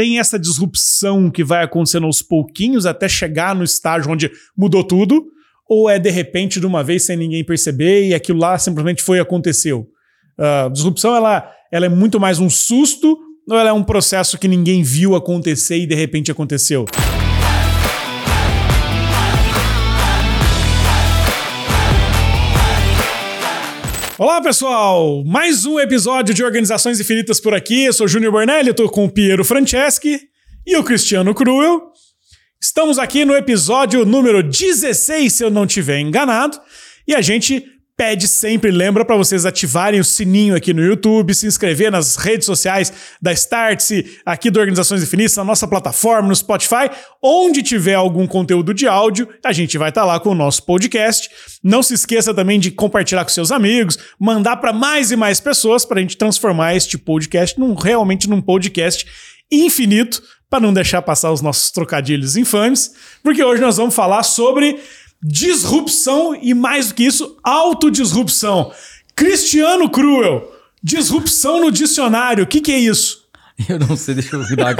tem essa disrupção que vai acontecendo aos pouquinhos até chegar no estágio onde mudou tudo? Ou é de repente, de uma vez, sem ninguém perceber e aquilo lá simplesmente foi e aconteceu? Uh, disrupção ela, ela é muito mais um susto ou ela é um processo que ninguém viu acontecer e de repente aconteceu? Olá, pessoal! Mais um episódio de Organizações Infinitas por aqui. Eu sou Júnior Bornelli, tô com o Piero Franceschi e o Cristiano Cruel. Estamos aqui no episódio número 16, se eu não tiver enganado, e a gente pede sempre, lembra para vocês ativarem o sininho aqui no YouTube, se inscrever nas redes sociais da Startse, aqui do Organizações Infinitas, na nossa plataforma, no Spotify, onde tiver algum conteúdo de áudio, a gente vai estar tá lá com o nosso podcast. Não se esqueça também de compartilhar com seus amigos, mandar para mais e mais pessoas para a gente transformar este podcast num realmente num podcast infinito, para não deixar passar os nossos trocadilhos infames, porque hoje nós vamos falar sobre disrupção e mais do que isso, autodisrupção. Cristiano Cruel, disrupção no dicionário, o que, que é isso? Eu não sei, deixa eu dar a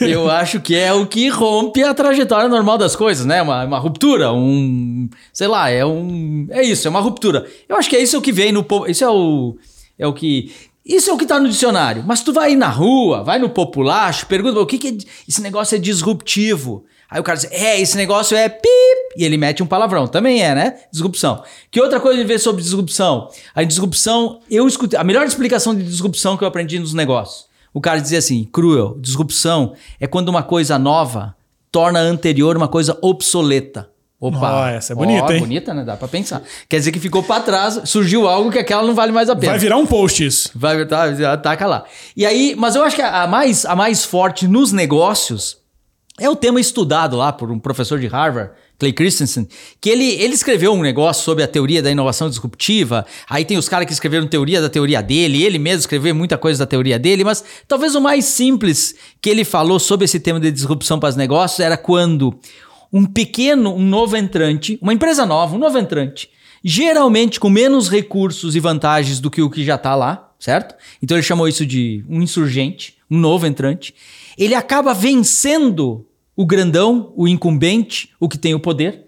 eu acho que é o que rompe a trajetória normal das coisas, né? Uma, uma ruptura, um. Sei lá, é um. É isso, é uma ruptura. Eu acho que é isso que vem no. Isso é o. É o que. Isso é o que está no dicionário. Mas tu vai na rua, vai no populacho, pergunta o que, que é, esse negócio é disruptivo. Aí o cara diz, é, esse negócio é pip, e ele mete um palavrão. Também é, né? Disrupção. Que outra coisa de ver sobre disrupção? A disrupção, eu escutei, a melhor explicação de disrupção que eu aprendi nos negócios. O cara dizia assim, cruel, disrupção é quando uma coisa nova torna a anterior uma coisa obsoleta. Opa, oh, essa é bonita, oh, hein? Bonita, né? Dá pra pensar. Quer dizer que ficou para trás, surgiu algo que aquela não vale mais a pena. Vai virar um post isso. Vai, tá, taca lá. E aí, mas eu acho que a mais, a mais forte nos negócios é o tema estudado lá por um professor de Harvard, Clay Christensen, que ele, ele escreveu um negócio sobre a teoria da inovação disruptiva. Aí tem os caras que escreveram teoria da teoria dele, ele mesmo escreveu muita coisa da teoria dele, mas talvez o mais simples que ele falou sobre esse tema de disrupção para os negócios era quando um pequeno, um novo entrante, uma empresa nova, um novo entrante, geralmente com menos recursos e vantagens do que o que já está lá, certo? Então ele chamou isso de um insurgente, um novo entrante ele acaba vencendo o grandão, o incumbente, o que tem o poder.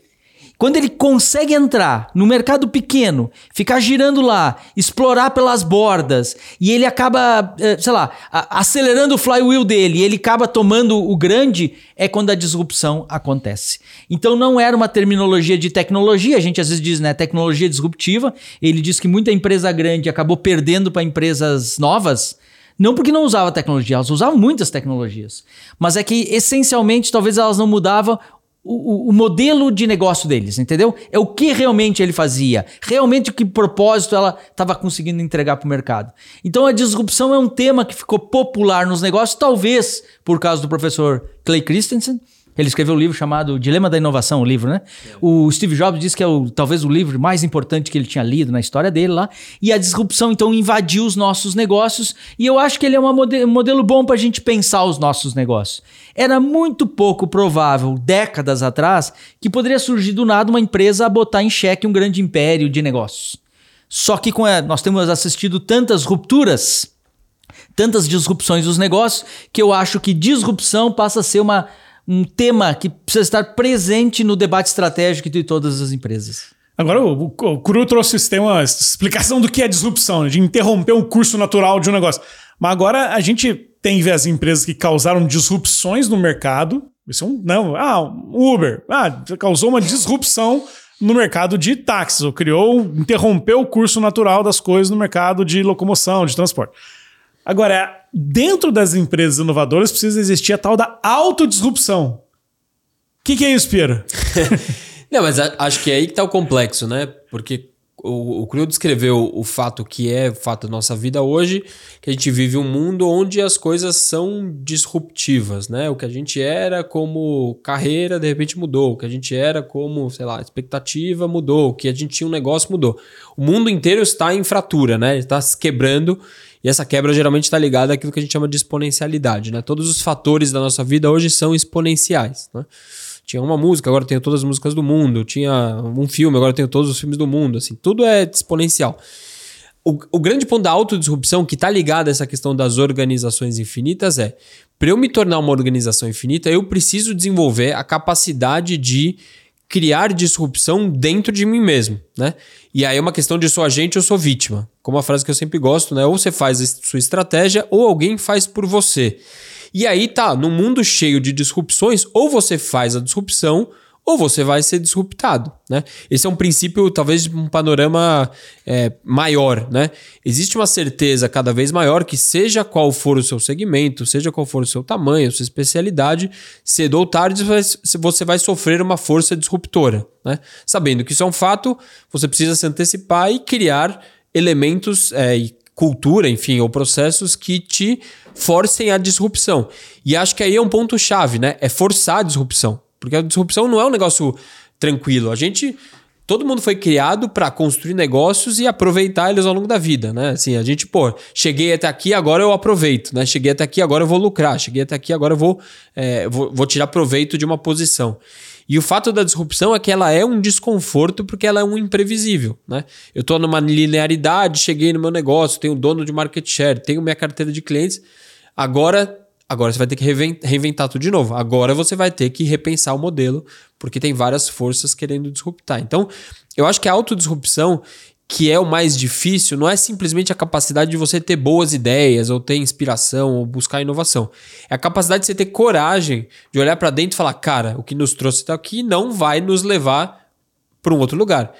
Quando ele consegue entrar no mercado pequeno, ficar girando lá, explorar pelas bordas, e ele acaba, eh, sei lá, acelerando o flywheel dele, e ele acaba tomando o grande, é quando a disrupção acontece. Então não era uma terminologia de tecnologia, a gente às vezes diz, né, tecnologia disruptiva. Ele diz que muita empresa grande acabou perdendo para empresas novas não porque não usava tecnologia, elas usavam muitas tecnologias. Mas é que, essencialmente, talvez elas não mudavam o, o, modelo de negócio deles, entendeu? É o que realmente ele fazia, realmente o que propósito ela estava conseguindo entregar para o mercado. Então a disrupção é um tema que ficou popular nos negócios, talvez por causa do professor Clay Christensen, ele escreveu um livro chamado Dilema da Inovação, o livro, né? O Steve Jobs disse que é o, talvez o livro mais importante que ele tinha lido na história dele lá. E a disrupção, então, invadiu os nossos negócios. E eu acho que ele é um modelo bom para a gente pensar os nossos negócios. Era muito pouco provável, décadas atrás, que poderia surgir do nada uma empresa a botar em xeque um grande império de negócios. Só que com a, nós temos assistido tantas rupturas, tantas disrupções dos negócios, que eu acho que disrupção passa a ser uma um tema que precisa estar presente no debate estratégico de todas as empresas. Agora, o, o Cru trouxe esse tema, explicação do que é disrupção, né? de interromper um curso natural de um negócio. Mas agora a gente tem as empresas que causaram disrupções no mercado. Isso é um, não, ah, Uber, ah, causou uma disrupção no mercado de táxis, ou criou, interrompeu o curso natural das coisas no mercado de locomoção, de transporte. Agora, dentro das empresas inovadoras precisa existir a tal da autodisrupção. O que, que é isso, Piero? Não, mas acho que é aí que está o complexo, né? Porque o, o descreveu o fato que é o fato da nossa vida hoje, que a gente vive um mundo onde as coisas são disruptivas, né? O que a gente era como carreira, de repente mudou. O que a gente era como, sei lá, expectativa mudou. O que a gente tinha um negócio mudou. O mundo inteiro está em fratura, né? Está se quebrando e essa quebra geralmente está ligada àquilo que a gente chama de exponencialidade, né? Todos os fatores da nossa vida hoje são exponenciais, né? Tinha uma música, agora tenho todas as músicas do mundo. Tinha um filme, agora tenho todos os filmes do mundo. Assim, tudo é exponencial. O, o grande ponto da autodisrupção que está ligado a essa questão das organizações infinitas é: para eu me tornar uma organização infinita, eu preciso desenvolver a capacidade de criar disrupção dentro de mim mesmo, né? E aí é uma questão de sou agente ou sou vítima. Como a frase que eu sempre gosto, né? Ou você faz a sua estratégia ou alguém faz por você. E aí tá, num mundo cheio de disrupções, ou você faz a disrupção ou você vai ser disruptado, né? Esse é um princípio, talvez, de um panorama é, maior, né? Existe uma certeza cada vez maior que seja qual for o seu segmento, seja qual for o seu tamanho, sua especialidade, cedo ou tarde você vai sofrer uma força disruptora, né? Sabendo que isso é um fato, você precisa se antecipar e criar elementos é, e cultura, enfim, ou processos que te forcem a disrupção. E acho que aí é um ponto chave, né? É forçar a disrupção. Porque a disrupção não é um negócio tranquilo. A gente. Todo mundo foi criado para construir negócios e aproveitar eles ao longo da vida, né? Assim, a gente, pô, cheguei até aqui, agora eu aproveito, né? Cheguei até aqui, agora eu vou lucrar. Cheguei até aqui, agora eu vou, é, vou, vou tirar proveito de uma posição. E o fato da disrupção é que ela é um desconforto porque ela é um imprevisível, né? Eu estou numa linearidade, cheguei no meu negócio, tenho dono de market share, tenho minha carteira de clientes. Agora Agora você vai ter que reinventar tudo de novo. Agora você vai ter que repensar o modelo, porque tem várias forças querendo disruptar. Então, eu acho que a autodisrupção, que é o mais difícil, não é simplesmente a capacidade de você ter boas ideias, ou ter inspiração, ou buscar inovação. É a capacidade de você ter coragem de olhar para dentro e falar: cara, o que nos trouxe até aqui não vai nos levar para um outro lugar.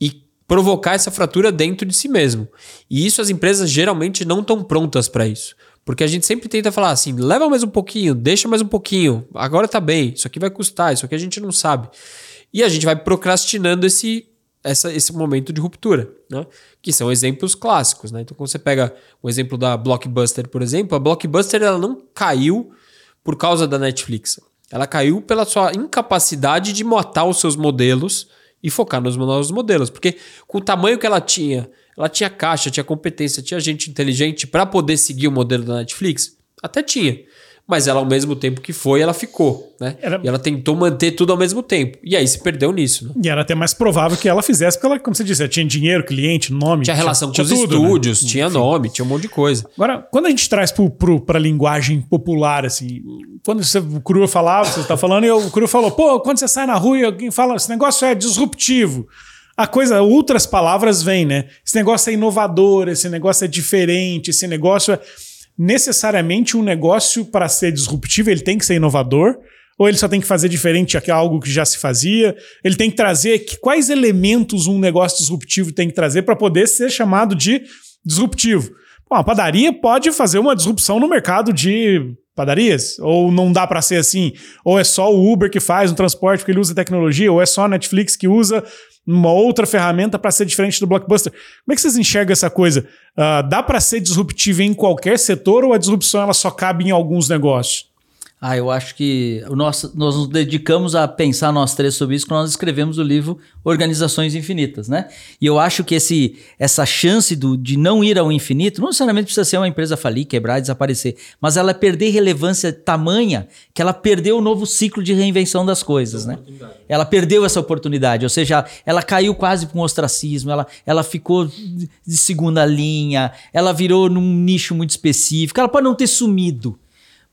E provocar essa fratura dentro de si mesmo. E isso as empresas geralmente não estão prontas para isso. Porque a gente sempre tenta falar assim, leva mais um pouquinho, deixa mais um pouquinho, agora tá bem, isso aqui vai custar, isso aqui a gente não sabe. E a gente vai procrastinando esse, essa, esse momento de ruptura, né? Que são exemplos clássicos, né? Então, quando você pega o exemplo da Blockbuster, por exemplo, a Blockbuster ela não caiu por causa da Netflix. Ela caiu pela sua incapacidade de matar os seus modelos e focar nos novos modelos. Porque com o tamanho que ela tinha ela tinha caixa, tinha competência, tinha gente inteligente para poder seguir o modelo da Netflix? Até tinha. Mas ela, ao mesmo tempo que foi, ela ficou, né? Era... E ela tentou manter tudo ao mesmo tempo. E aí se perdeu nisso, né? E era até mais provável que ela fizesse, porque ela, como você disse, ela tinha dinheiro, cliente, nome. Tinha relação tinha, com tinha os tudo, né? estúdios, né? tinha Enfim. nome, tinha um monte de coisa. Agora, quando a gente traz para a linguagem popular, assim, quando você, o Cru falava, você está falando, e o Cru falou, pô, quando você sai na rua e alguém fala, esse negócio é disruptivo a coisa, outras palavras vêm, né? Esse negócio é inovador, esse negócio é diferente, esse negócio é necessariamente um negócio para ser disruptivo, ele tem que ser inovador, ou ele só tem que fazer diferente algo que já se fazia? Ele tem que trazer que, quais elementos um negócio disruptivo tem que trazer para poder ser chamado de disruptivo? Bom, a padaria pode fazer uma disrupção no mercado de padarias? Ou não dá para ser assim? Ou é só o Uber que faz um transporte porque ele usa tecnologia? Ou é só a Netflix que usa uma outra ferramenta para ser diferente do blockbuster. Como é que vocês enxergam essa coisa? Uh, dá para ser disruptivo em qualquer setor ou a disrupção ela só cabe em alguns negócios? Ah, eu acho que nós, nós nos dedicamos a pensar nós três sobre isso quando nós escrevemos o livro Organizações Infinitas, né? E eu acho que esse, essa chance do, de não ir ao infinito, não necessariamente precisa ser uma empresa falir, quebrar, desaparecer, mas ela perder relevância tamanha que ela perdeu o novo ciclo de reinvenção das coisas, né? Ela perdeu essa oportunidade, ou seja, ela caiu quase para um ostracismo, ela, ela ficou de segunda linha, ela virou num nicho muito específico, ela pode não ter sumido,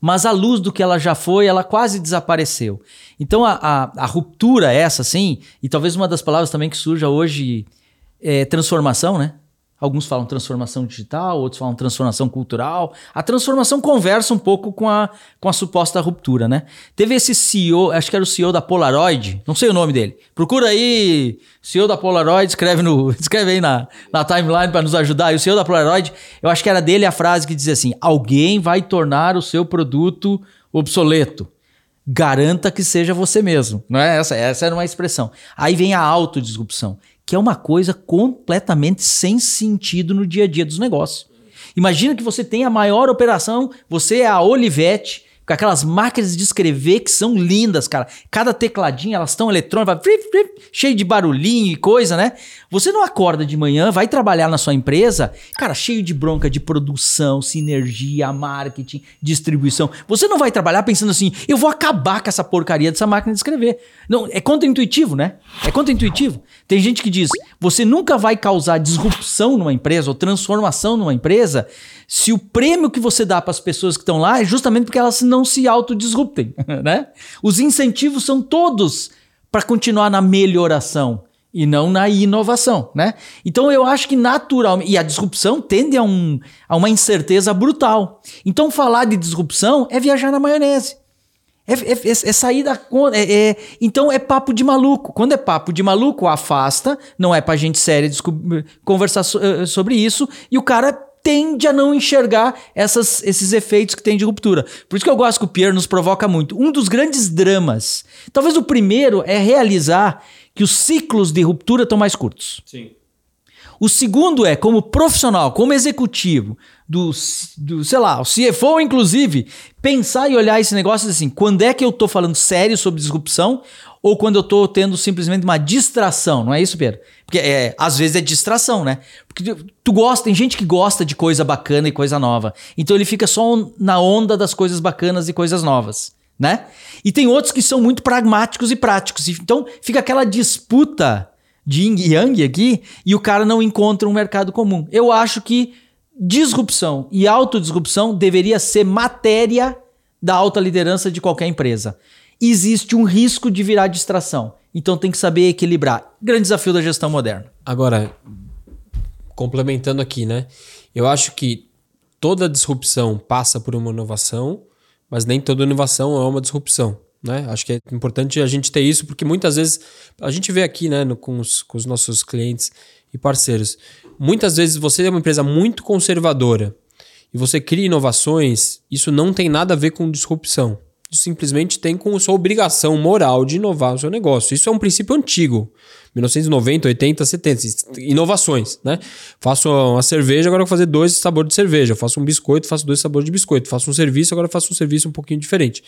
mas a luz do que ela já foi, ela quase desapareceu. Então a, a, a ruptura essa, sim, e talvez uma das palavras também que surja hoje é transformação, né? Alguns falam transformação digital, outros falam transformação cultural. A transformação conversa um pouco com a, com a suposta ruptura, né? Teve esse CEO, acho que era o CEO da Polaroid, não sei o nome dele. Procura aí, CEO da Polaroid, escreve, no, escreve aí na, na timeline para nos ajudar. E o CEO da Polaroid, eu acho que era dele a frase que dizia assim: alguém vai tornar o seu produto obsoleto garanta que seja você mesmo. Não é essa, essa era uma expressão. Aí vem a autodisrupção que é uma coisa completamente sem sentido no dia a dia dos negócios. Imagina que você tem a maior operação, você é a Olivetti, com aquelas máquinas de escrever que são lindas, cara. Cada tecladinha, elas estão eletrônicas, cheio de barulhinho e coisa, né? Você não acorda de manhã, vai trabalhar na sua empresa, cara, cheio de bronca de produção, sinergia, marketing, distribuição. Você não vai trabalhar pensando assim, eu vou acabar com essa porcaria dessa máquina de escrever. Não, é contra-intuitivo, né? É contra-intuitivo. Tem gente que diz, você nunca vai causar disrupção numa empresa ou transformação numa empresa se o prêmio que você dá para as pessoas que estão lá é justamente porque elas não se autodisruptem, né? Os incentivos são todos para continuar na melhoração e não na inovação, né? Então eu acho que naturalmente e a disrupção tende a, um, a uma incerteza brutal. Então falar de disrupção é viajar na maionese. É, é, é, é sair da conta. É, é, então é papo de maluco. Quando é papo de maluco, afasta. Não é pra gente séria conversar so, eh, sobre isso. E o cara tende a não enxergar essas, esses efeitos que tem de ruptura. Por isso que eu gosto que o Pierre nos provoca muito. Um dos grandes dramas, talvez o primeiro, é realizar que os ciclos de ruptura estão mais curtos. Sim. O segundo é, como profissional, como executivo, do, do, sei lá, o CFO, inclusive, pensar e olhar esse negócio assim: quando é que eu tô falando sério sobre disrupção ou quando eu tô tendo simplesmente uma distração, não é isso, Pedro? Porque é, às vezes é distração, né? Porque tu gosta, tem gente que gosta de coisa bacana e coisa nova. Então ele fica só na onda das coisas bacanas e coisas novas, né? E tem outros que são muito pragmáticos e práticos. Então fica aquela disputa de yin e yang aqui e o cara não encontra um mercado comum. Eu acho que disrupção e autodisrupção deveria ser matéria da alta liderança de qualquer empresa. Existe um risco de virar distração. Então tem que saber equilibrar. Grande desafio da gestão moderna. Agora, complementando aqui, né? Eu acho que toda disrupção passa por uma inovação, mas nem toda inovação é uma disrupção. Né? Acho que é importante a gente ter isso, porque muitas vezes a gente vê aqui né, no, com, os, com os nossos clientes e parceiros. Muitas vezes você é uma empresa muito conservadora e você cria inovações, isso não tem nada a ver com disrupção. Isso simplesmente tem com sua obrigação moral de inovar o seu negócio. Isso é um princípio antigo. 1990, 80, 70. Inovações, né? Faço uma cerveja, agora vou fazer dois sabores de cerveja. faço um biscoito, faço dois sabores de biscoito. Faço um serviço, agora faço um serviço um pouquinho diferente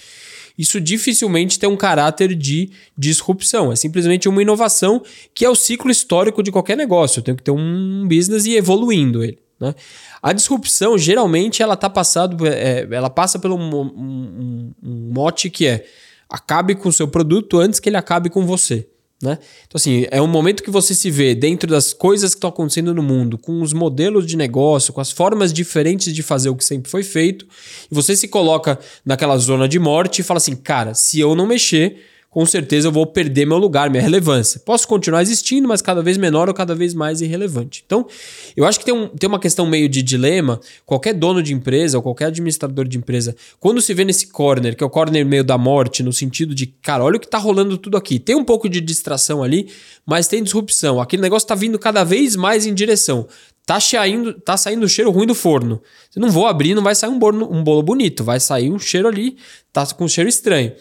isso dificilmente tem um caráter de disrupção. É simplesmente uma inovação que é o ciclo histórico de qualquer negócio. Eu tenho que ter um business e evoluindo ele. Né? A disrupção, geralmente, ela tá passado, é, ela passa pelo um, um, um mote que é acabe com o seu produto antes que ele acabe com você. Né? Então, assim, é um momento que você se vê dentro das coisas que estão acontecendo no mundo, com os modelos de negócio, com as formas diferentes de fazer o que sempre foi feito, e você se coloca naquela zona de morte e fala assim: cara, se eu não mexer, com certeza eu vou perder meu lugar, minha relevância. Posso continuar existindo, mas cada vez menor ou cada vez mais irrelevante. Então, eu acho que tem, um, tem uma questão meio de dilema. Qualquer dono de empresa ou qualquer administrador de empresa, quando se vê nesse corner, que é o corner meio da morte, no sentido de, cara, olha o que tá rolando tudo aqui. Tem um pouco de distração ali, mas tem disrupção. Aquele negócio tá vindo cada vez mais em direção. Tá saindo, tá saindo cheiro ruim do forno. Se não vou abrir, não vai sair um bolo, um bolo bonito. Vai sair um cheiro ali, tá com um cheiro estranho.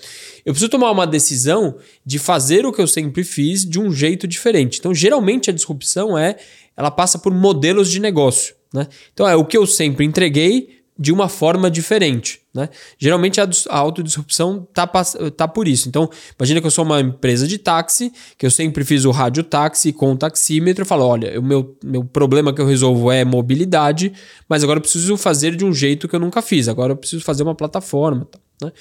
Eu preciso tomar uma decisão de fazer o que eu sempre fiz de um jeito diferente. Então, geralmente a disrupção é, ela passa por modelos de negócio, né? Então é o que eu sempre entreguei de uma forma diferente. Né? Geralmente a, a autodisrupção tá, tá por isso. Então, imagina que eu sou uma empresa de táxi, que eu sempre fiz o rádio táxi com o taxímetro, eu falo, olha, o meu, meu problema que eu resolvo é mobilidade, mas agora eu preciso fazer de um jeito que eu nunca fiz. Agora eu preciso fazer uma plataforma. Né?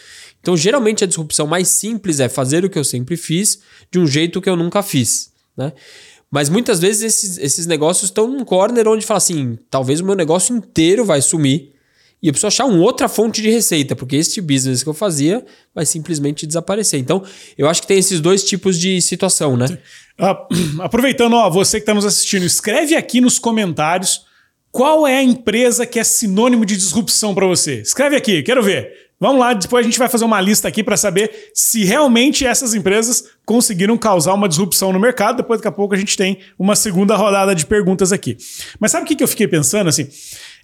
Então, geralmente a disrupção mais simples é fazer o que eu sempre fiz de um jeito que eu nunca fiz. Né? Mas muitas vezes esses, esses negócios estão num corner onde fala assim: talvez o meu negócio inteiro vai sumir e eu preciso achar uma outra fonte de receita, porque este business que eu fazia vai simplesmente desaparecer. Então, eu acho que tem esses dois tipos de situação, né? Uh, aproveitando, ó, você que está nos assistindo, escreve aqui nos comentários qual é a empresa que é sinônimo de disrupção para você. Escreve aqui, quero ver. Vamos lá, depois a gente vai fazer uma lista aqui para saber se realmente essas empresas conseguiram causar uma disrupção no mercado. Depois, daqui a pouco, a gente tem uma segunda rodada de perguntas aqui. Mas sabe o que eu fiquei pensando? Assim,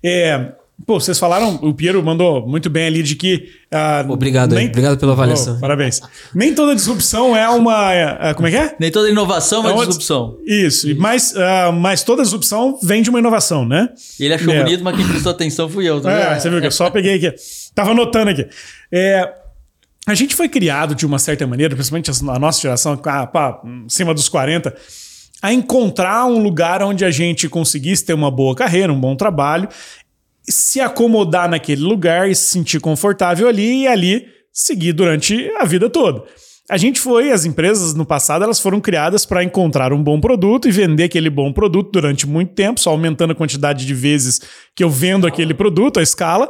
é, Pô, vocês falaram, o Piero mandou muito bem ali de que. Uh, obrigado, nem, obrigado pela avaliação. Oh, parabéns. Nem toda disrupção é uma. Uh, como é que é? Nem toda inovação é, uma disrupção. Isso, Isso. Mas, uh, mas toda disrupção vem de uma inovação, né? Ele achou é. bonito, mas quem prestou atenção fui eu. Tá é, você viu que eu só peguei aqui. Tava anotando aqui. É, a gente foi criado de uma certa maneira, principalmente a nossa geração, pá, acima dos 40, a encontrar um lugar onde a gente conseguisse ter uma boa carreira, um bom trabalho se acomodar naquele lugar e se sentir confortável ali e ali seguir durante a vida toda. A gente foi, as empresas no passado, elas foram criadas para encontrar um bom produto e vender aquele bom produto durante muito tempo, só aumentando a quantidade de vezes que eu vendo aquele produto, a escala,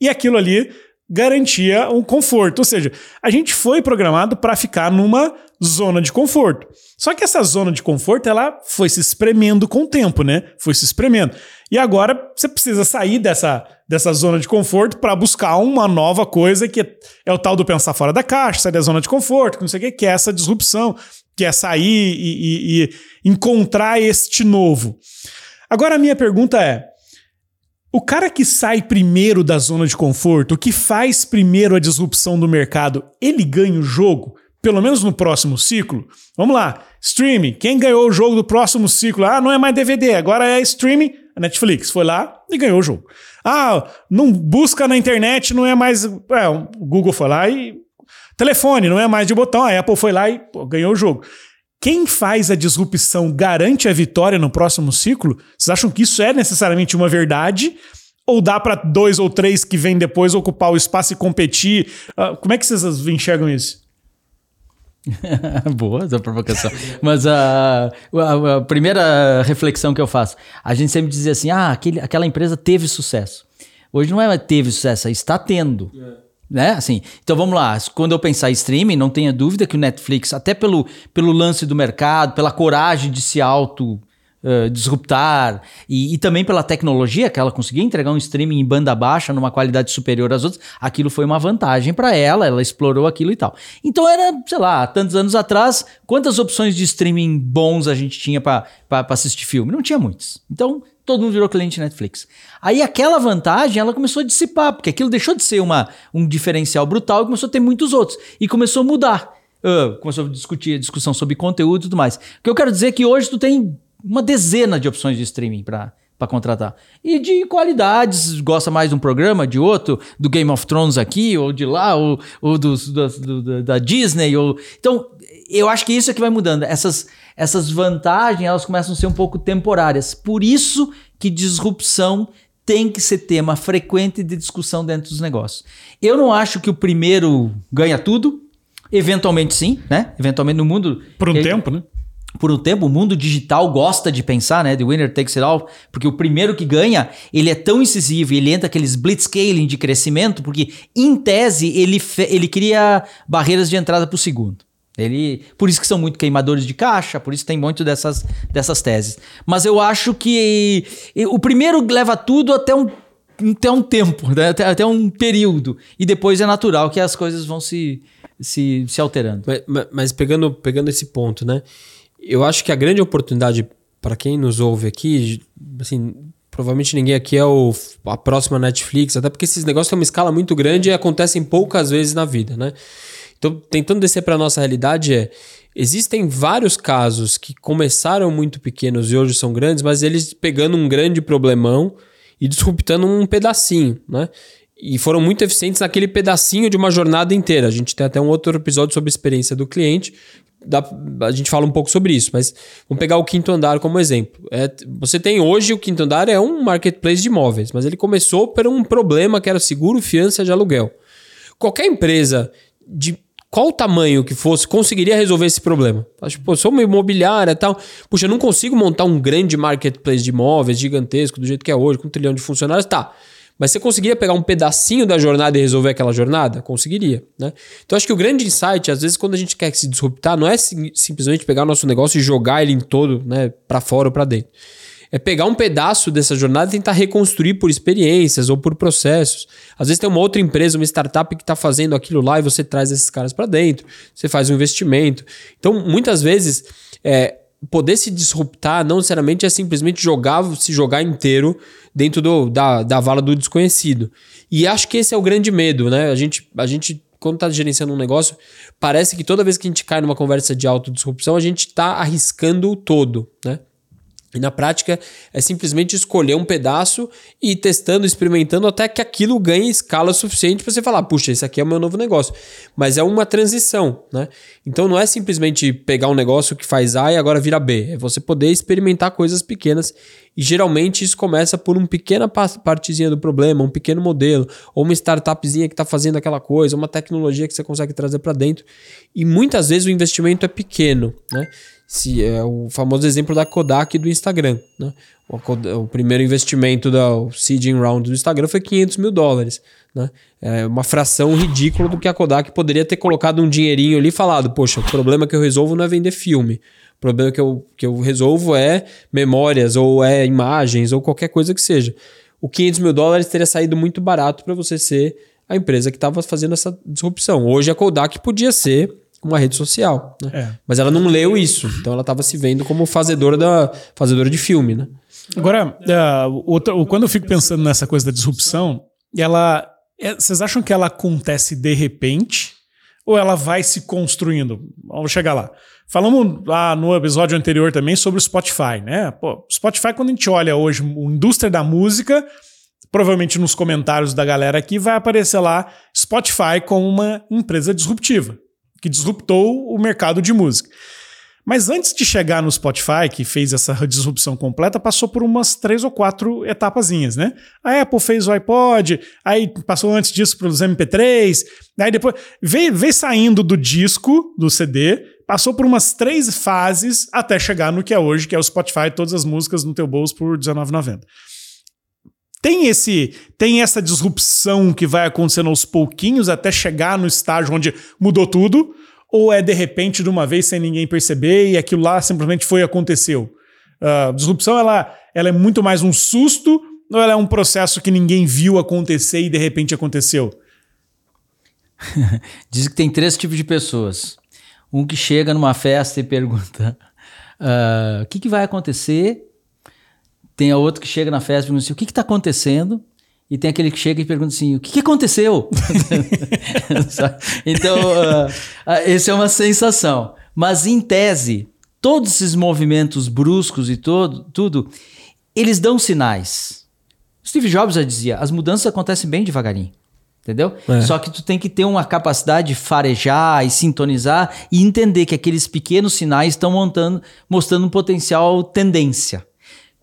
e aquilo ali garantia um conforto. Ou seja, a gente foi programado para ficar numa zona de conforto. Só que essa zona de conforto, ela foi se espremendo com o tempo, né? Foi se espremendo. E agora você precisa sair dessa, dessa zona de conforto para buscar uma nova coisa que é o tal do pensar fora da caixa, sair da zona de conforto, que não sei o que, que é essa disrupção, que é sair e, e, e encontrar este novo. Agora a minha pergunta é: o cara que sai primeiro da zona de conforto, que faz primeiro a disrupção do mercado, ele ganha o jogo? Pelo menos no próximo ciclo? Vamos lá, streaming. Quem ganhou o jogo do próximo ciclo? Ah, não é mais DVD, agora é streaming a Netflix foi lá e ganhou o jogo. Ah, não busca na internet, não é mais. É, o Google foi lá e. Telefone, não é mais de botão. A Apple foi lá e pô, ganhou o jogo. Quem faz a disrupção garante a vitória no próximo ciclo? Vocês acham que isso é necessariamente uma verdade? Ou dá para dois ou três que vêm depois ocupar o espaço e competir? Uh, como é que vocês enxergam isso? Boa essa provocação. Mas a, a, a, primeira reflexão que eu faço, a gente sempre dizia assim: ah, aquele, aquela empresa teve sucesso. Hoje não é teve sucesso, é está tendo. É. Né? Assim, então vamos lá. Quando eu pensar em streaming, não tenha dúvida que o Netflix, até pelo, pelo lance do mercado, pela coragem de se auto uh, disruptar e, e, também pela tecnologia que ela conseguia entregar um streaming em banda baixa numa qualidade superior às outras, aquilo foi uma vantagem para ela, ela explorou aquilo e tal. Então era, sei lá, tantos anos atrás, quantas opções de streaming bons a gente tinha para assistir filme? Não tinha muitos. Então todo mundo virou cliente Netflix. Aí aquela vantagem ela começou a dissipar, porque aquilo deixou de ser uma, um diferencial brutal e começou a ter muitos outros. E começou a mudar. Uh, começou a discutir discussão sobre conteúdo e tudo mais. O que eu quero dizer é que hoje tu tem uma dezena de opções de streaming para para contratar. E de qualidades, gosta mais de um programa, de outro, do Game of Thrones aqui, ou de lá, ou, ou do, do, da Disney. Ou... Então, eu acho que isso é que vai mudando. Essas, essas vantagens, elas começam a ser um pouco temporárias. Por isso que disrupção tem que ser tema frequente de discussão dentro dos negócios. Eu não acho que o primeiro ganha tudo. Eventualmente sim, né? Eventualmente no mundo... Por um tempo, né? por um tempo, o mundo digital gosta de pensar, né? The winner takes it all, porque o primeiro que ganha, ele é tão incisivo, ele entra aqueles blitzscaling de crescimento, porque em tese ele, ele cria barreiras de entrada para o segundo. Ele, por isso que são muito queimadores de caixa, por isso tem muito dessas, dessas teses. Mas eu acho que o primeiro leva tudo até um, até um tempo, né? até, até um período. E depois é natural que as coisas vão se, se, se alterando. Mas, mas pegando, pegando esse ponto, né? eu acho que a grande oportunidade para quem nos ouve aqui, assim, provavelmente ninguém aqui é o, a próxima Netflix, até porque esses negócios têm uma escala muito grande e acontecem poucas vezes na vida, né? Então, tentando descer para nossa realidade é existem vários casos que começaram muito pequenos e hoje são grandes, mas eles pegando um grande problemão e disruptando um pedacinho, né? E foram muito eficientes naquele pedacinho de uma jornada inteira. A gente tem até um outro episódio sobre experiência do cliente, dá, a gente fala um pouco sobre isso, mas vamos pegar o quinto andar como exemplo. É, você tem hoje o quinto andar é um marketplace de imóveis, mas ele começou por um problema que era seguro fiança de aluguel. Qualquer empresa de qual tamanho que fosse conseguiria resolver esse problema? Acho, pô, sou uma imobiliária e tal. Puxa, eu não consigo montar um grande marketplace de imóveis gigantesco do jeito que é hoje, com um trilhão de funcionários. Tá. Mas você conseguiria pegar um pedacinho da jornada e resolver aquela jornada? Conseguiria, né? Então acho que o grande insight, às vezes, quando a gente quer se disruptar, não é sim, simplesmente pegar o nosso negócio e jogar ele em todo, né, para fora ou para dentro. É pegar um pedaço dessa jornada e tentar reconstruir por experiências ou por processos. Às vezes tem uma outra empresa, uma startup que está fazendo aquilo lá e você traz esses caras para dentro, você faz um investimento. Então, muitas vezes, é, poder se disruptar não necessariamente é simplesmente jogar, se jogar inteiro dentro do, da, da vala do desconhecido. E acho que esse é o grande medo, né? A gente, a gente quando está gerenciando um negócio, parece que toda vez que a gente cai numa conversa de autodisrupção, a gente está arriscando o todo, né? E na prática é simplesmente escolher um pedaço e ir testando, experimentando até que aquilo ganhe escala suficiente para você falar, puxa, esse aqui é o meu novo negócio. Mas é uma transição, né? Então não é simplesmente pegar um negócio que faz A e agora vira B. É você poder experimentar coisas pequenas. E geralmente isso começa por uma pequena partezinha do problema, um pequeno modelo, ou uma startupzinha que está fazendo aquela coisa, uma tecnologia que você consegue trazer para dentro. E muitas vezes o investimento é pequeno, né? Se é o famoso exemplo da Kodak do Instagram. Né? O, o, primeiro investimento da seeding round do Instagram foi 500 mil dólares. Né? É uma fração ridícula do que a Kodak poderia ter colocado um dinheirinho ali e falado: Poxa, o problema que eu resolvo não é vender filme. O problema que eu, que eu resolvo é memórias, ou é imagens, ou qualquer coisa que seja. O 500 mil dólares teria saído muito barato para você ser a empresa que estava fazendo essa disrupção. Hoje a Kodak podia ser uma rede social. Né? É. Mas ela não leu isso, então ela estava se vendo como fazedora, da, fazedora de filme. Né? Agora, uh, outra, quando eu fico pensando nessa coisa da disrupção, ela, é, vocês acham que ela acontece de repente ou ela vai se construindo? Vamos chegar lá. Falamos lá no episódio anterior também sobre o Spotify, né? Pô, Spotify, quando a gente olha hoje a indústria da música, provavelmente nos comentários da galera aqui vai aparecer lá Spotify como uma empresa disruptiva que disruptou o mercado de música. Mas antes de chegar no Spotify, que fez essa disrupção completa, passou por umas três ou quatro etapazinhas, né? A Apple fez o iPod, aí passou antes disso para os MP3, aí depois veio, veio saindo do disco, do CD, passou por umas três fases até chegar no que é hoje, que é o Spotify, todas as músicas no teu bolso por R$19,90 tem esse tem essa disrupção que vai acontecendo aos pouquinhos até chegar no estágio onde mudou tudo? Ou é de repente de uma vez sem ninguém perceber e aquilo lá simplesmente foi aconteceu? Uh, disrupção ela, ela é muito mais um susto ou ela é um processo que ninguém viu acontecer e de repente aconteceu? Diz que tem três tipos de pessoas. Um que chega numa festa e pergunta uh, o que, que vai acontecer tem a outro que chega na festa e pergunta assim: o que está acontecendo? E tem aquele que chega e pergunta assim: o que, que aconteceu? então, uh, uh, essa é uma sensação. Mas, em tese, todos esses movimentos bruscos e todo, tudo, eles dão sinais. Steve Jobs já dizia: as mudanças acontecem bem devagarinho. Entendeu? É. Só que tu tem que ter uma capacidade de farejar e sintonizar e entender que aqueles pequenos sinais estão montando, mostrando um potencial tendência.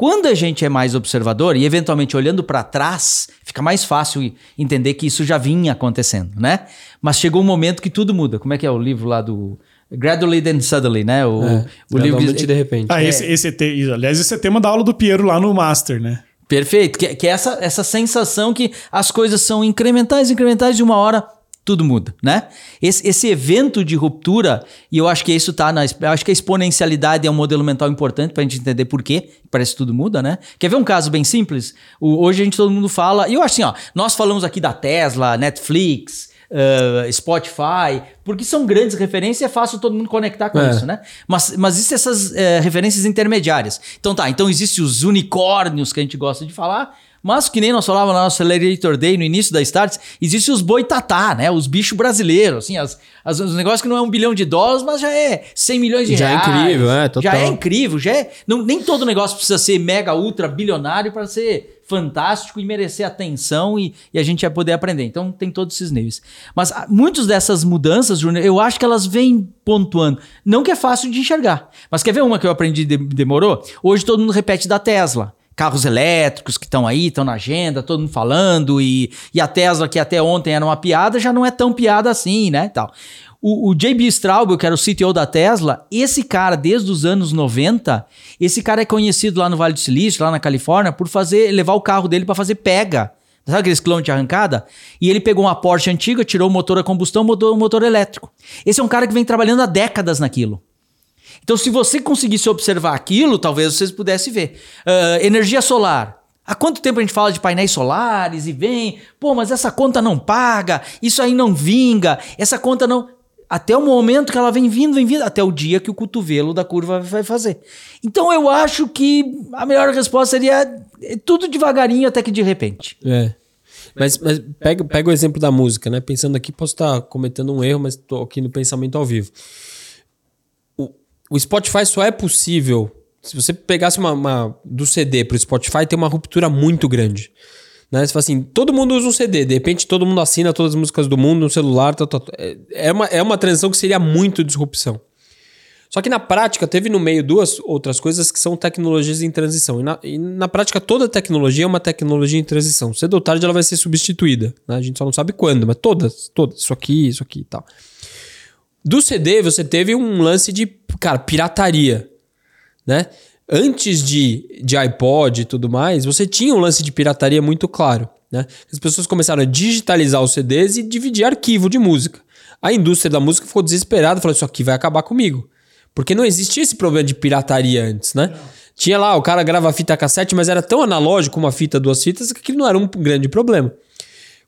Quando a gente é mais observador e eventualmente olhando para trás, fica mais fácil entender que isso já vinha acontecendo, né? Mas chegou um momento que tudo muda. Como é que é o livro lá do Gradually then Suddenly, né? O, é, o livro de, de repente. Ah, esse, esse te, aliás, esse é tema da aula do Piero lá no Master, né? Perfeito, que, que é essa, essa sensação que as coisas são incrementais, incrementais, de uma hora tudo muda, né? Esse, esse, evento de ruptura, e eu acho que isso tá na. Eu acho que a exponencialidade é um modelo mental importante para a gente entender por quê. Parece que tudo muda, né? Quer ver um caso bem simples? O, hoje a gente todo mundo fala, e eu acho assim, ó, nós falamos aqui da Tesla, Netflix, uh, Spotify, porque são grandes referências e é fácil todo mundo conectar com é. isso, né? Mas, mas existem essas uh, referências intermediárias. Então tá, então existem os unicórnios que a gente gosta de falar, mas que nem nós falávamos na nossa Accelerator Day, no início da Starts, existem os boitatá, né? Os bichos brasileiros, assim, as, as, os negócios que não é um bilhão de dólares, mas já é 100 milhões de já reais. Já é incrível, é, total. Já é incrível, já é... Não, nem todo negócio precisa ser mega, ultra bilionário para ser fantástico e merecer atenção e, e, a gente vai poder aprender. Então tem todos esses níveis. Mas ah, muitas dessas mudanças, Júnior, eu acho que elas vêm pontuando. Não que é fácil de enxergar. Mas quer ver uma que eu aprendi de, demorou? Hoje todo mundo repete da Tesla carros elétricos que estão aí, estão na agenda, todo mundo falando, e, e a Tesla, que até ontem era uma piada, já não é tão piada assim, né? Tal. O, o JB Straubel, que era o CTO da Tesla, esse cara, desde os anos 90, esse cara é conhecido lá no Vale do Silício, lá na Califórnia, por fazer levar o carro dele para fazer pega. Sabe aqueles quilômetros de arrancada? E ele pegou uma Porsche antiga, tirou o motor a combustão, mudou o motor elétrico. Esse é um cara que vem trabalhando há décadas naquilo. Então, se você conseguisse observar aquilo, talvez vocês pudessem ver. Uh, energia solar. Há quanto tempo a gente fala de painéis solares e vem, pô, mas essa conta não paga, isso aí não vinga, essa conta não. Até o momento que ela vem vindo, vem vindo, até o dia que o cotovelo da curva vai fazer. Então eu acho que a melhor resposta seria é tudo devagarinho até que de repente. É. Mas, mas pega, pega o exemplo da música, né? Pensando aqui, posso estar cometendo um erro, mas estou aqui no pensamento ao vivo. O, Spotify só é possível. Se você pegasse uma, uma do CD para o Spotify, tem uma ruptura muito grande. Né? Você fala assim, todo mundo usa um CD, de repente todo mundo assina todas as músicas do mundo no celular. Tá, tá, tá. É, uma, é uma transição que seria muito disrupção. Só que na prática, teve no meio duas outras coisas que são tecnologias em transição. E na, e na prática, toda tecnologia é uma tecnologia em transição. Cedo ou tarde ela vai ser substituída. Né? A gente só não sabe quando, mas todas, todas. Isso aqui, isso aqui e tal. Do CD, você teve um lance de, cara, pirataria. Né? Antes de, de iPod e tudo mais, você tinha um lance de pirataria muito claro. Né? As pessoas começaram a digitalizar os CDs e dividir arquivo de música. A indústria da música ficou desesperada, falou: Isso aqui vai acabar comigo. Porque não existia esse problema de pirataria antes, né? Não. Tinha lá, o cara grava fita cassete, mas era tão analógico uma fita, duas fitas, que aquilo não era um grande problema.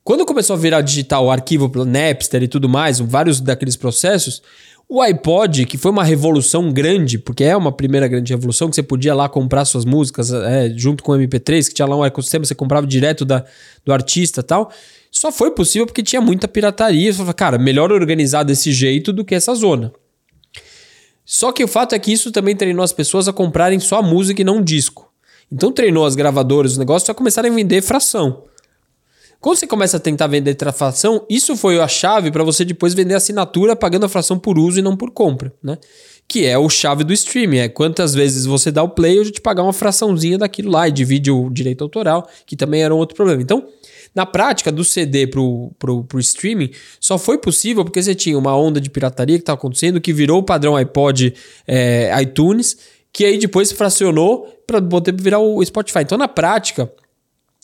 Quando começou a virar digital, o arquivo Napster e tudo mais, vários daqueles processos, o iPod, que foi uma revolução grande, porque é uma primeira grande revolução, que você podia lá comprar suas músicas é, junto com o MP3, que tinha lá um ecossistema, você comprava direto da, do artista tal, só foi possível porque tinha muita pirataria. Você falou, cara, melhor organizar desse jeito do que essa zona. Só que o fato é que isso também treinou as pessoas a comprarem só música e não disco. Então treinou as gravadoras, os negócios, a começarem a vender fração. Quando você começa a tentar vender fração, isso foi a chave para você depois vender assinatura pagando a fração por uso e não por compra, né? Que é o chave do streaming, é quantas vezes você dá o play, eu já te pagar uma fraçãozinha daquilo lá e divide o direito autoral, que também era um outro problema. Então, na prática, do CD pro, pro, pro streaming, só foi possível porque você tinha uma onda de pirataria que estava acontecendo, que virou o padrão iPod é, iTunes, que aí depois fracionou para poder virar o Spotify. Então, na prática,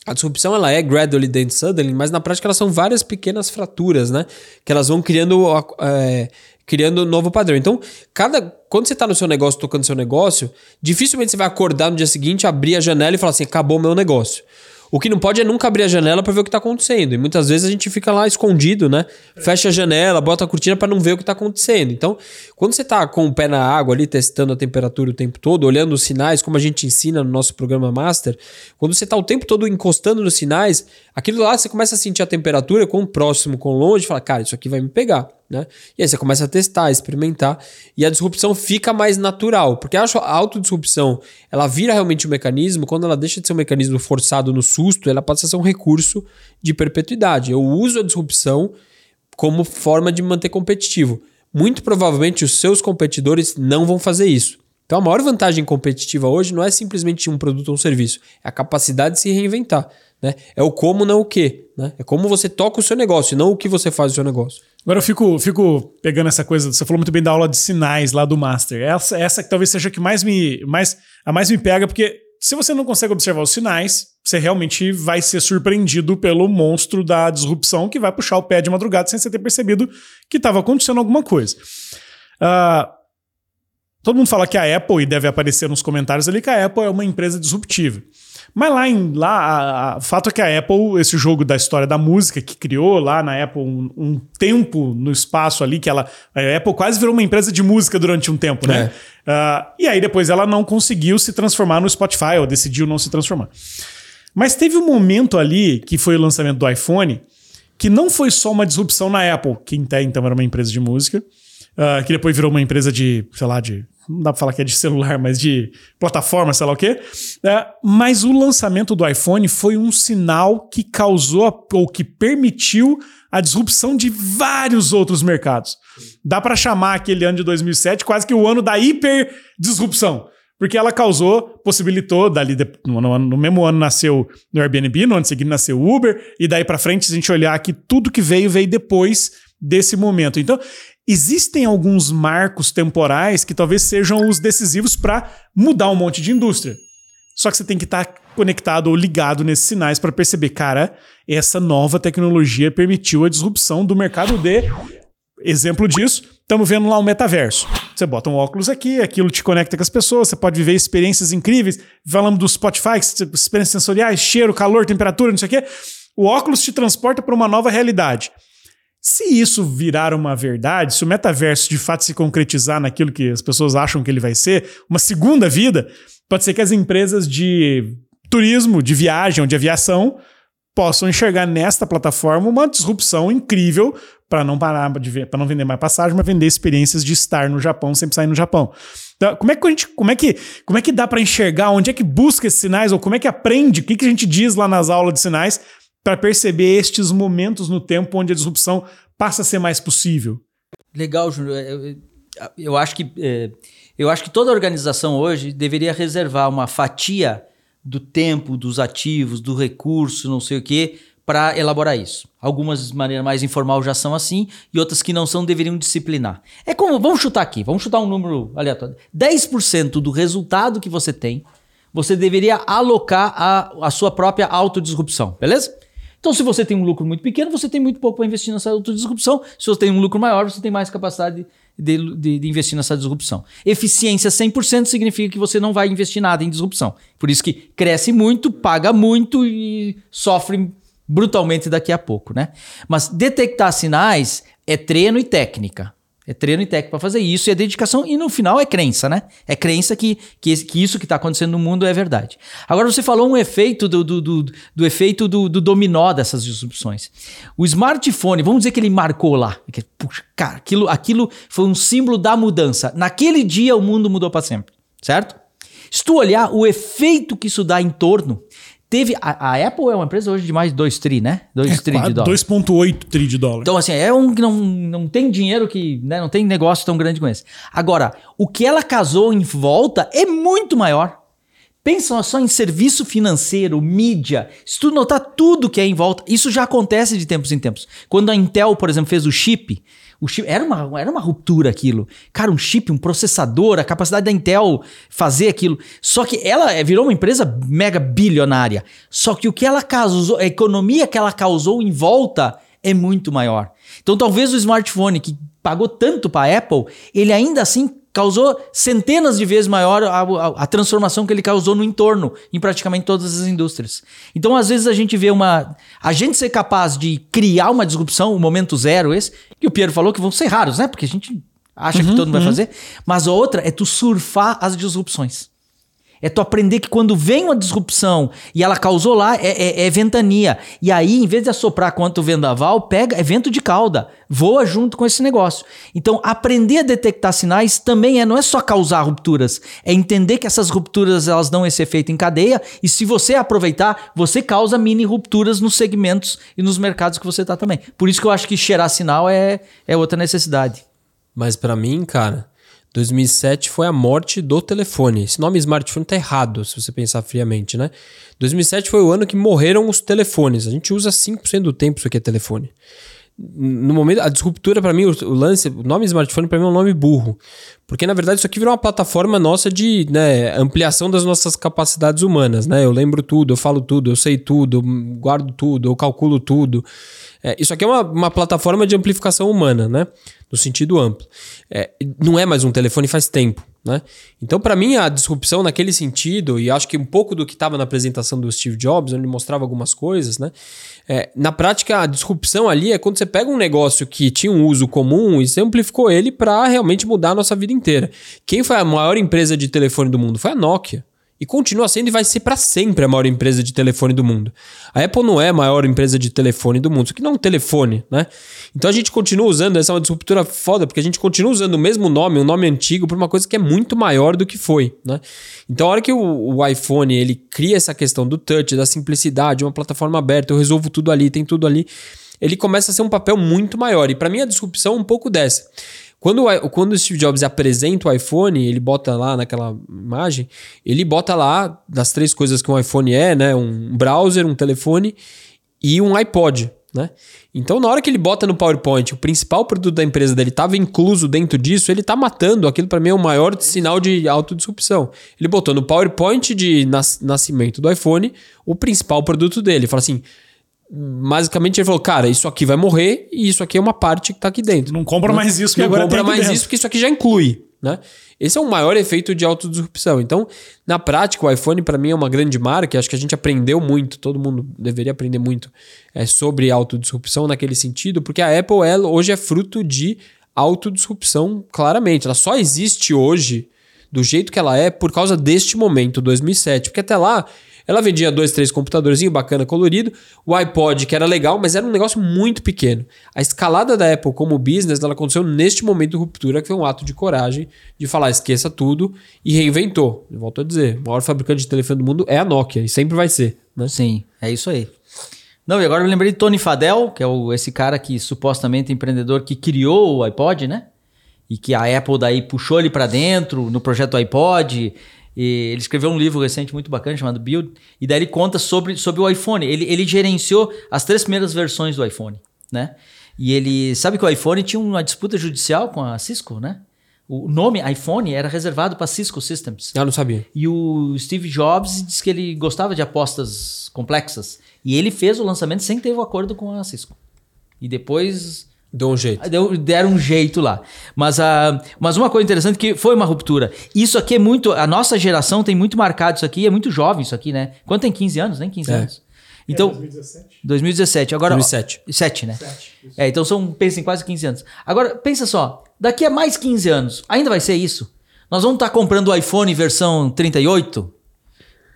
a disrupção ela é gradually then suddenly, mas na prática elas são várias pequenas fraturas, né? Que elas vão criando, é, criando um novo padrão. Então, cada quando você está no seu negócio, tocando seu negócio, dificilmente você vai acordar no dia seguinte, abrir a janela e falar assim, acabou meu negócio. O que não pode é nunca abrir a janela para ver o que está acontecendo. E muitas vezes a gente fica lá escondido, né? Fecha a janela, bota a cortina para não ver o que está acontecendo. Então, quando você está com o pé na água ali, testando a temperatura o tempo todo, olhando os sinais, como a gente ensina no nosso programa Master, quando você está o tempo todo encostando nos sinais, aquilo lá você começa a sentir a temperatura, com próximo, com longe, fala, cara, isso aqui vai me pegar. Né? E aí você começa a testar, experimentar e a disrupção fica mais natural, porque a autodisrupção ela vira realmente um mecanismo, quando ela deixa de ser um mecanismo forçado no susto, ela passa a ser um recurso de perpetuidade. Eu uso a disrupção como forma de manter competitivo. Muito provavelmente os seus competidores não vão fazer isso. Então a maior vantagem competitiva hoje não é simplesmente um produto ou um serviço, é a capacidade de se reinventar. Né? É o como, não o que. Né? É como você toca o seu negócio, não o que você faz o seu negócio. Agora eu fico, fico pegando essa coisa, você falou muito bem da aula de sinais lá do Master. Essa, essa que talvez seja a que mais me, mais, a mais me pega, porque se você não consegue observar os sinais, você realmente vai ser surpreendido pelo monstro da disrupção que vai puxar o pé de madrugada sem você ter percebido que estava acontecendo alguma coisa. Uh, todo mundo fala que a Apple, e deve aparecer nos comentários ali, que a Apple é uma empresa disruptiva. Mas lá, em, lá o fato é que a Apple, esse jogo da história da música que criou lá na Apple um, um, tempo no espaço ali, que ela. A Apple quase virou uma empresa de música durante um tempo, né? É. Uh, e aí depois ela não conseguiu se transformar no Spotify, ou decidiu não se transformar. Mas teve um momento ali, que foi o lançamento do iPhone, que não foi só uma disrupção na Apple, que até então era uma empresa de música, uh, que depois virou uma empresa de, sei lá, de não dá pra falar que é de celular, mas de plataforma, sei lá o quê. É, mas o lançamento do iPhone foi um sinal que causou ou que permitiu a disrupção de vários outros mercados. Dá para chamar aquele ano de 2007 quase que o ano da hiper disrupção. Porque ela causou, possibilitou, dali no, no, no, mesmo ano nasceu no Airbnb, no ano seguinte nasceu o Uber, e daí para frente, se a gente olhar que tudo que veio, veio depois desse momento. Então, existem alguns marcos temporais que talvez sejam os decisivos para mudar um monte de indústria. Só que você tem que estar tá conectado ou ligado nesses sinais para perceber, cara, essa nova tecnologia permitiu a disrupção do mercado de. Exemplo disso, estamos vendo lá o metaverso. Você bota um óculos aqui, aquilo te conecta com as pessoas, você pode viver experiências incríveis. Falamos do Spotify, experiências sensoriais, cheiro, calor, temperatura, não sei o quê. O óculos te transporta para uma nova realidade. Se isso virar uma verdade, se o metaverso de fato se concretizar naquilo que as pessoas acham que ele vai ser, uma segunda vida, pode ser que as empresas de turismo, de viagem ou de aviação possam enxergar nesta plataforma uma disrupção incrível para não parar de para não vender mais passagem, mas vender experiências de estar no Japão sem sair no Japão. Então, como é que a gente, como é que, como é que dá para enxergar onde é que busca esses sinais ou como é que aprende, o que, que a gente diz lá nas aulas de sinais para perceber estes momentos no tempo onde a disrupção passa a ser mais possível? Legal, Júnior. Eu, eu, acho que é, eu acho que toda organização hoje deveria reservar uma fatia do tempo, dos ativos, do recurso, não sei o quê, para elaborar isso. Algumas de maneira mais informal já são assim e outras que não são deveriam disciplinar. É como, vamos chutar aqui, vamos chutar um número aleatório. 10% do resultado que você tem, você deveria alocar a, a sua própria autodisrupção, beleza? Então, se você tem um lucro muito pequeno, você tem muito pouco para investir nessa autodisrupção. Se você tem um lucro maior, você tem mais capacidade de, de, de, investir nessa disrupção. Eficiência 100% significa que você não vai investir nada em disrupção. Por isso que cresce muito, paga muito e sofre brutalmente daqui a pouco, né? Mas detectar sinais é treino e técnica. É treino e técnica para fazer isso, e é dedicação, e no final é crença, né? É crença que, que, que isso que está acontecendo no mundo é verdade. Agora você falou um efeito do, do, do, do efeito do, do, dominó dessas disrupções. O smartphone, vamos dizer que ele marcou lá. Puxa, cara, aquilo, aquilo foi um símbolo da mudança. Naquele dia o mundo mudou para sempre, certo? Se tu olhar o efeito que isso dá em torno, Teve. A, a, Apple é uma empresa hoje de mais de 2 tri, né? 2 é, tri de dólar. 2,8 tri de dólar. Então, assim, é um que não, não tem dinheiro que. Né, não tem negócio tão grande com esse. Agora, o que ela casou em volta é muito maior. Pensa só em serviço financeiro, mídia. Se tu notar tudo que é em volta, isso já acontece de tempos em tempos. Quando a Intel, por exemplo, fez o chip, o chip, era, uma, era uma ruptura aquilo. Cara, um chip, um processador, a capacidade da Intel fazer aquilo. Só que ela virou uma empresa mega bilionária. Só que o que ela causou, a economia que ela causou em volta é muito maior. Então talvez o smartphone que pagou tanto para a Apple, ele ainda assim causou centenas de vezes maior a, a, a, transformação que ele causou no entorno, em praticamente todas as indústrias. Então, às vezes, a gente vê uma. A gente ser capaz de criar uma disrupção, o um momento zero, esse, que o Piero falou que vão ser raros, né? Porque a gente acha uhum, que todo mundo uhum. vai fazer. Mas a outra é tu surfar as disrupções. É tu aprender que quando vem uma disrupção e ela causou lá, é, é, é ventania. E aí, em vez de assoprar quanto vendaval, pega, é vento de cauda. Voa junto com esse negócio. Então, aprender a detectar sinais também é, não é só causar rupturas, é entender que essas rupturas elas dão esse efeito em cadeia e se você aproveitar, você causa mini rupturas nos segmentos e nos mercados que você está também. Por isso que eu acho que cheirar sinal é, é outra necessidade. Mas para mim, cara, 2007 foi a morte do telefone. Esse nome smartphone tá errado, se você pensar friamente, né? 2007 foi o ano que morreram os telefones. A gente usa 5% do tempo isso aqui é telefone. No momento, a disruptura para mim, o, lance, o nome smartphone para mim é um nome burro. Porque na verdade isso aqui virou uma plataforma nossa de né, ampliação das nossas capacidades humanas, né? Eu lembro tudo, eu falo tudo, eu sei tudo, eu guardo tudo, eu calculo tudo. É, isso aqui é uma, uma plataforma de amplificação humana, né? No sentido amplo. É, não é mais um telefone faz tempo. Né? Então, para mim, a disrupção naquele sentido, e acho que um pouco do que estava na apresentação do Steve Jobs, onde ele mostrava algumas coisas, né? É, na prática, a disrupção ali é quando você pega um negócio que tinha um uso comum e você amplificou ele para realmente mudar a nossa vida inteira. Quem foi a maior empresa de telefone do mundo? Foi a Nokia. E continua sendo e vai ser para sempre a maior empresa de telefone do mundo. A Apple não é a maior empresa de telefone do mundo, isso aqui não é um telefone, né? Então a gente continua usando, essa é uma disruptura foda, porque a gente continua usando o mesmo nome, um nome antigo, por uma coisa que é muito maior do que foi, né? Então a hora que o, o iPhone ele cria essa questão do touch, da simplicidade, uma plataforma aberta, eu resolvo tudo ali, tem tudo ali, ele começa a ser um papel muito maior. E para mim a disrupção é um pouco dessa. Quando, quando o Steve Jobs apresenta o iPhone, ele bota lá naquela imagem, ele bota lá das três coisas que um iPhone é, né? Um browser, um telefone e um iPod, né? Então, na hora que ele bota no PowerPoint, o principal produto da empresa dele estava incluso dentro disso, ele está matando. Aquilo para mim é o maior sinal de autodisrupção. Ele botou no PowerPoint de nas, nascimento do iPhone o principal produto dele. Ele fala assim: basicamente ele falou, cara, isso aqui vai morrer e isso aqui é uma parte que tá aqui dentro. Não compra mais isso que não agora compra mais dentro. isso porque isso aqui já inclui. né? Esse é o maior efeito de autodisrupção. Então, na prática, o iPhone para mim é uma grande marca, acho que a gente aprendeu muito, todo mundo deveria aprender muito é, sobre autodisrupção naquele sentido, porque a Apple ela, hoje é fruto de autodisrupção, claramente. Ela só existe hoje do jeito que ela é por causa deste momento, 2007, porque até lá ela vendia dois, três computadorzinhos bacana, colorido. O iPod, que era legal, mas era um negócio muito pequeno. A escalada da Apple como business, ela aconteceu neste momento de ruptura, que foi um ato de coragem de falar, esqueça tudo e reinventou. Eu volto a dizer, o maior fabricante de telefone do mundo é a Nokia e sempre vai ser. Né? Sim, é isso aí. Não, e agora eu lembrei de Tony Fadell, que é o, esse cara que supostamente é empreendedor que criou o iPod, né? E que a Apple daí puxou ele para dentro no projeto iPod e ele escreveu um livro recente muito bacana chamado Build, e daí ele conta sobre, sobre o iPhone. Ele, ele gerenciou as três primeiras versões do iPhone, né? E ele sabe que o iPhone tinha uma disputa judicial com a Cisco, né? O nome iPhone era reservado para Cisco Systems. Eu não sabia. E o Steve Jobs disse que ele gostava de apostas complexas. E ele fez o lançamento sem ter o um acordo com a Cisco. E depois Deu um jeito. Deu, deram um jeito lá. Mas, uh, mas uma coisa interessante que foi uma ruptura. Isso aqui é muito. A nossa geração tem muito marcado isso aqui. É muito jovem isso aqui, né? Quanto tem 15 anos? Nem 15 é. anos. Então, é 2017. 2017. Agora, 2007. 7, né? 7, é, então são, pensem, quase 15 anos. Agora, pensa só. Daqui a mais 15 anos, ainda vai ser isso? Nós vamos estar tá comprando o iPhone versão 38?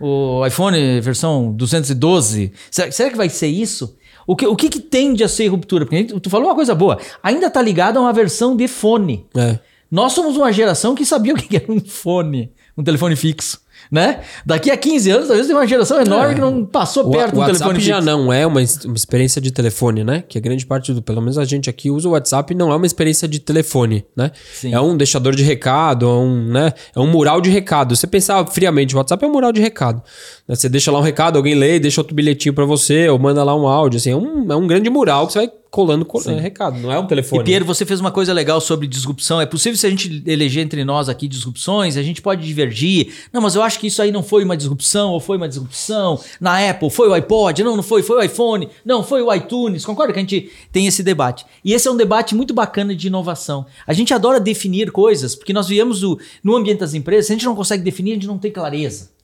O iPhone versão 212? Será, será que vai ser isso? O que, o que, que tende a ser ruptura? Porque tu falou uma coisa boa. Ainda está ligado a uma versão de fone. É. Nós somos uma geração que sabia o que era um fone, um telefone fixo né? Daqui a 15 anos, talvez tem uma geração enorme é. que não passou perto do telefone fixo. já não é uma, uma experiência de telefone, né? Que a grande parte do, pelo menos a gente aqui usa o WhatsApp, não é uma experiência de telefone, né? Sim. É um deixador de recado, é um, né? É um mural de recado. Você pensar friamente, o WhatsApp é um mural de recado. Né? Você deixa lá um recado, alguém lê, deixa outro bilhetinho para você, ou manda lá um áudio, assim, é um, é um grande mural que você vai colando é, recado, não é um telefone. E Piero, você fez uma coisa legal sobre disrupção. É possível se a gente eleger entre nós aqui disrupções, a gente pode divergir. Não, mas eu acho que isso aí não foi uma disrupção ou foi uma disrupção. Na Apple foi o iPod, não, não foi, foi o iPhone, não, foi o iTunes. Concorda que a gente tem esse debate? E esse é um debate muito bacana de inovação. A gente adora definir coisas, porque nós viemos do, no ambiente das empresas, se a gente não consegue definir, a gente não tem clareza.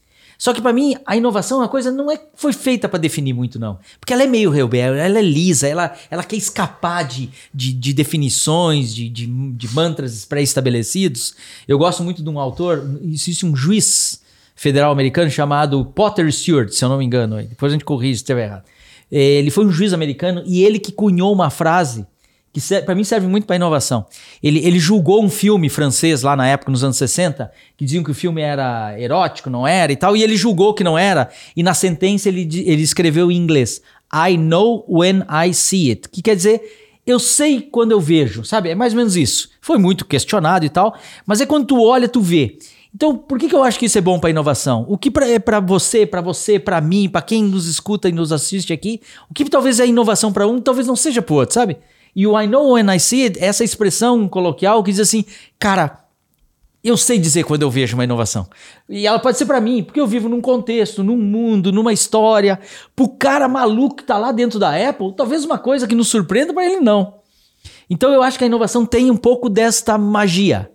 Só que para mim, a inovação é uma coisa não é foi feita para definir muito, não. Porque ela é meio rebelde, ela é lisa, ela, ela quer escapar de, de, de definições, de, de, de mantras pré-estabelecidos. Eu gosto muito de um autor, existe um juiz federal americano chamado Potter Stewart, se eu não me engano. Depois a gente corrige se estiver errado. Ele foi um juiz americano e ele que cunhou uma frase que para mim serve muito para inovação. Ele, ele julgou um filme francês lá na época, nos anos 60, que diziam que o filme era erótico, não era e tal, e ele julgou que não era, e na sentença ele, ele escreveu em inglês: I know when I see it, que quer dizer, eu sei quando eu vejo, sabe? É mais ou menos isso. Foi muito questionado e tal, mas é quando tu olha, tu vê. Então, por que, que eu acho que isso é bom para inovação? O que pra, é para você, para você, para mim, para quem nos escuta e nos assiste aqui, o que talvez é inovação para um, talvez não seja para outro, sabe? E o I know when I see it, essa expressão coloquial que diz assim, cara, eu sei dizer quando eu vejo uma inovação. E ela pode ser para mim, porque eu vivo num contexto, num mundo, numa história. Pro cara maluco que tá lá dentro da Apple, talvez uma coisa que nos surpreenda, para ele não. Então eu acho que a inovação tem um pouco desta magia.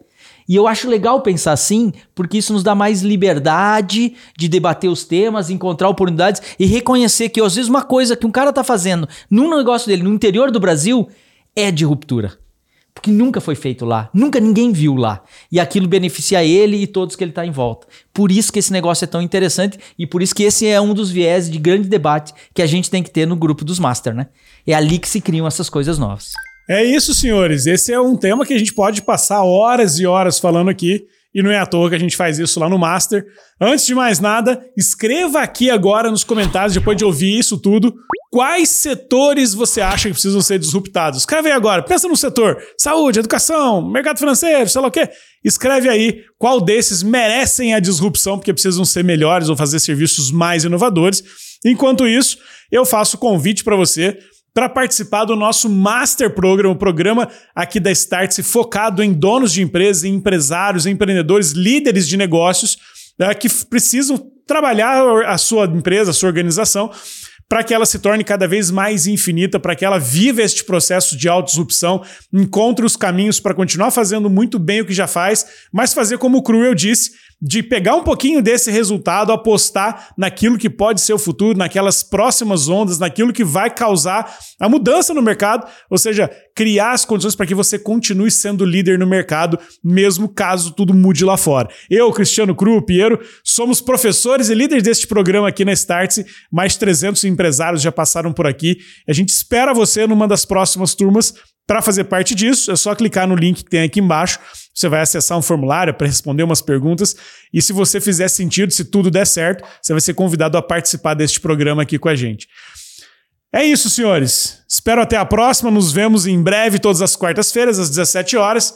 E eu acho legal pensar assim, porque isso nos dá mais liberdade de debater os temas, encontrar oportunidades e reconhecer que às vezes uma coisa que um cara tá fazendo num negócio dele no interior do Brasil é de ruptura. Porque nunca foi feito lá, nunca ninguém viu lá. E aquilo beneficia ele e todos que ele está em volta. Por isso que esse negócio é tão interessante e por isso que esse é um dos viés de grande debate que a gente tem que ter no grupo dos Master, né? É ali que se criam essas coisas novas. É isso, senhores. Esse é um tema que a gente pode passar horas e horas falando aqui. E não é à toa que a gente faz isso lá no Master. Antes de mais nada, escreva aqui agora nos comentários, depois de ouvir isso tudo, Quais setores você acha que precisam ser disruptados? Escreve aí agora. Pensa no setor: saúde, educação, mercado financeiro, sei lá o quê. Escreve aí qual desses merecem a disrupção, porque precisam ser melhores ou fazer serviços mais inovadores. Enquanto isso, eu faço convite para você para participar do nosso Master Program, o programa aqui da Startse focado em donos de empresas, em empresários, empreendedores, líderes de negócios né, que precisam trabalhar a sua empresa, a sua organização para que ela se torne cada vez mais infinita, para que ela viva este processo de autodisrupção, encontre os caminhos para continuar fazendo muito bem o que já faz, mas fazer como o Cruel disse, de pegar um pouquinho desse resultado, apostar naquilo que pode ser o futuro, naquelas próximas ondas, naquilo que vai causar a mudança no mercado, ou seja, criar as condições para que você continue sendo líder no mercado, mesmo caso tudo mude lá fora. Eu, Cristiano Cru, Piero, somos professores e líderes deste programa aqui na Startse, mais 300 empresários já passaram por aqui. A gente espera você numa das próximas turmas para fazer parte disso, é só clicar no link que tem aqui embaixo. Você vai acessar um formulário para responder umas perguntas. E se você fizer sentido, se tudo der certo, você vai ser convidado a participar deste programa aqui com a gente. É isso, senhores. Espero até a próxima. Nos vemos em breve, todas as quartas-feiras, às 17 horas.